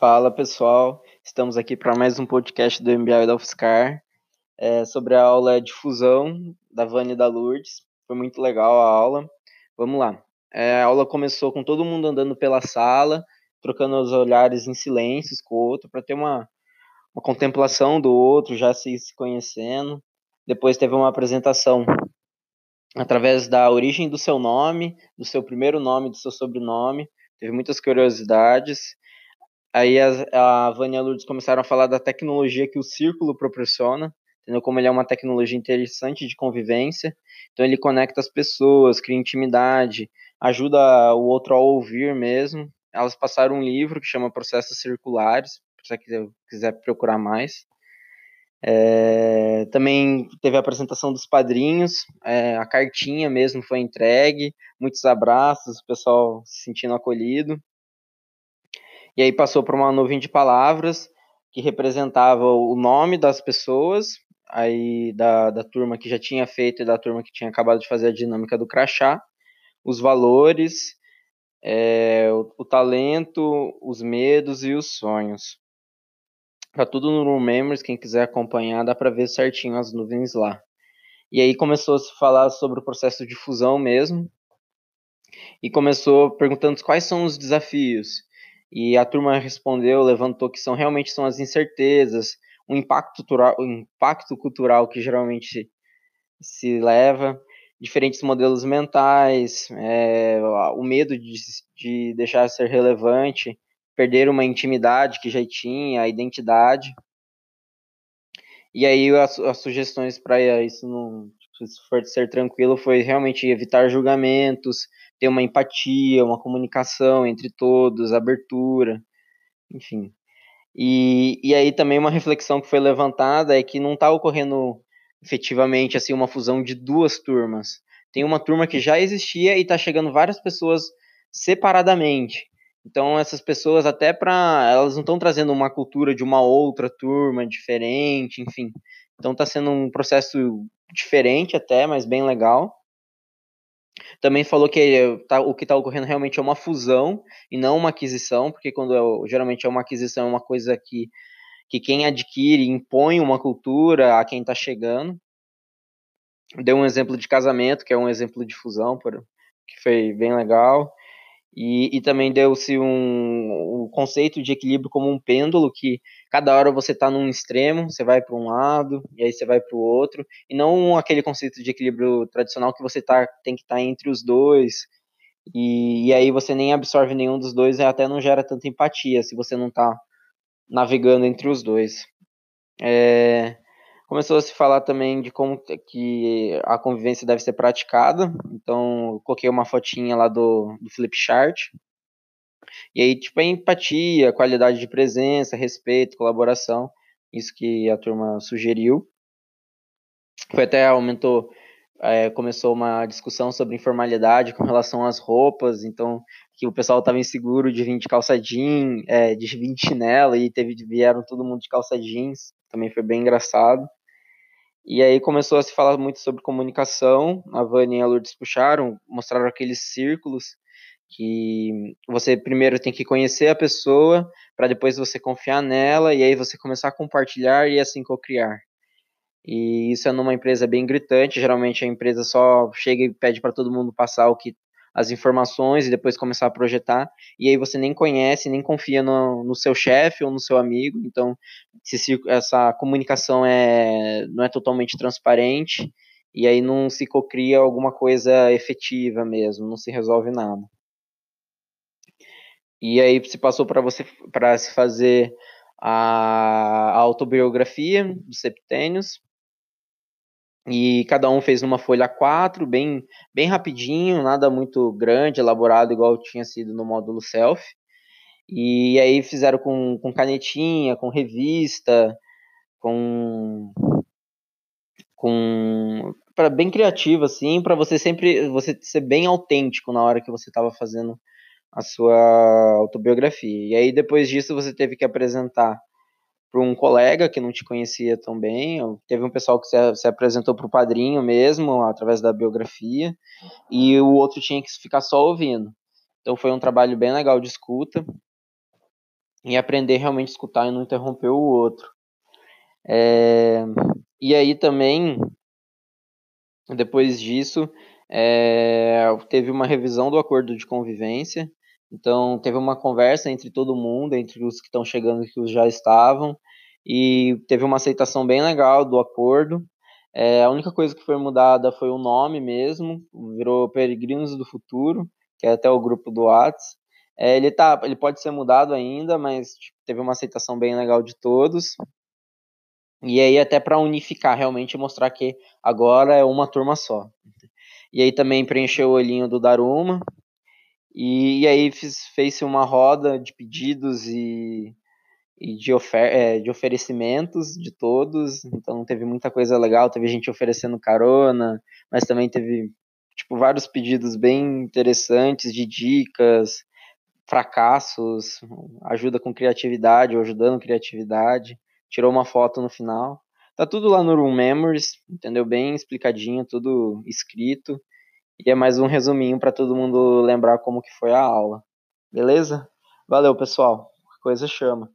Fala pessoal, estamos aqui para mais um podcast do MBA da UFSCar é, sobre a aula de fusão da Vânia e da Lourdes. Foi muito legal a aula. Vamos lá. É, a aula começou com todo mundo andando pela sala, trocando os olhares em silêncios com o outro, para ter uma, uma contemplação do outro, já se, se conhecendo. Depois teve uma apresentação através da origem do seu nome, do seu primeiro nome, do seu sobrenome. Teve muitas curiosidades. Aí a, a Vânia e a Lourdes começaram a falar da tecnologia que o círculo proporciona, entendeu? Como ele é uma tecnologia interessante de convivência. Então ele conecta as pessoas, cria intimidade, ajuda o outro a ouvir mesmo. Elas passaram um livro que chama Processos Circulares, se você quiser procurar mais. É, também teve a apresentação dos padrinhos, é, a cartinha mesmo foi entregue, muitos abraços, o pessoal se sentindo acolhido. E aí passou para uma nuvem de palavras que representava o nome das pessoas, aí da, da turma que já tinha feito e da turma que tinha acabado de fazer a dinâmica do crachá, os valores, é, o, o, talento, os medos e os sonhos. Tá tudo no Room Memories, quem quiser acompanhar, dá para ver certinho as nuvens lá. E aí começou a se falar sobre o processo de fusão mesmo, e começou perguntando quais são os desafios. E a turma respondeu, levantou que são realmente são as incertezas, o impacto cultural, o impacto cultural que geralmente se leva, diferentes modelos mentais, é, o medo de, de deixar de ser relevante, perder uma intimidade que já tinha, a identidade. E aí as, as sugestões para isso não se for ser tranquilo foi realmente evitar julgamentos, ter uma empatia, uma comunicação entre todos, abertura, enfim. E, e aí também uma reflexão que foi levantada é que não está ocorrendo efetivamente assim uma fusão de duas turmas. Tem uma turma que já existia e está chegando várias pessoas separadamente. Então essas pessoas até para elas não estão trazendo uma cultura de uma outra turma diferente, enfim. Então está sendo um processo diferente até, mas bem legal. Também falou que tá, o que está ocorrendo realmente é uma fusão e não uma aquisição, porque quando é, geralmente é uma aquisição, é uma coisa que, que quem adquire impõe uma cultura a quem está chegando. Deu um exemplo de casamento, que é um exemplo de fusão, que foi bem legal. E, e também deu-se um, um conceito de equilíbrio como um pêndulo, que cada hora você está num extremo, você vai para um lado, e aí você vai para o outro, e não aquele conceito de equilíbrio tradicional que você tá, tem que estar tá entre os dois, e, e, aí você nem absorve nenhum dos dois e até não gera tanta empatia se você não está navegando entre os dois. É, começou a se falar também de como que a convivência deve ser praticada. Então, eu coloquei uma fotinha lá do, do flip chart. E aí, tipo, a empatia, qualidade de presença, respeito, colaboração, isso que a turma sugeriu. Foi até aumentou, é, começou uma discussão sobre informalidade com relação às roupas, então que o pessoal estava inseguro de vir de calça jeans, é, de vir de chinelo, e teve, vieram todo mundo de calça jeans, também foi bem engraçado. E aí começou a se falar muito sobre comunicação. A Vânia e a Lourdes puxaram, mostraram aqueles círculos que você primeiro tem que conhecer a pessoa para depois você confiar nela e aí você começar a compartilhar e assim co-criar. E isso é numa empresa bem gritante, geralmente a empresa só chega e pede para todo mundo passar o que as informações e depois começar a projetar, e aí você nem conhece, nem confia no, no seu chefe ou no seu amigo, então essa comunicação é, não é totalmente transparente, e aí não se cocria alguma coisa efetiva mesmo, não se resolve nada. E aí se passou para você para se fazer a, a autobiografia dos septênios, e cada um fez numa folha 4, bem, bem rapidinho, nada muito grande, elaborado, igual tinha sido no módulo self. E aí fizeram com, com canetinha, com revista, com. com para bem criativo, assim, para você sempre você ser bem autêntico na hora que você estava fazendo a sua autobiografia. E aí depois disso você teve que apresentar para um colega que não te conhecia tão bem. Teve um pessoal que se, se apresentou para o padrinho mesmo, através da biografia, e o outro tinha que ficar só ouvindo. Então foi um trabalho bem legal de escuta. e aprender realmente a escutar e não interromper o outro. É, e aí também, depois disso, é, teve uma revisão do acordo de convivência. Então, teve uma conversa entre todo mundo, entre os que estão chegando e os já estavam, e teve uma aceitação bem legal do acordo. É, a única coisa que foi mudada foi o nome mesmo, virou Peregrinos do Futuro, que é até o grupo do Whats. É, ele, tá, ele pode ser mudado ainda, mas tipo, teve uma aceitação bem legal de todos. E aí até para unificar realmente mostrar que agora é uma turma só. E aí também preencheu o olhinho do Daruma. E, e aí fez-se uma roda de pedidos e, e de, ofer é, de oferecimentos de todos. Então teve muita coisa legal, teve gente oferecendo carona, mas também teve tipo vários pedidos bem interessantes de dicas, fracassos, ajuda com criatividade, ou ajudando criatividade tirou uma foto no final. Tá tudo lá no Room Memories, entendeu? Bem explicadinho, tudo escrito. E é mais um resuminho para todo mundo lembrar como que foi a aula. Beleza? Valeu, pessoal. Coisa chama.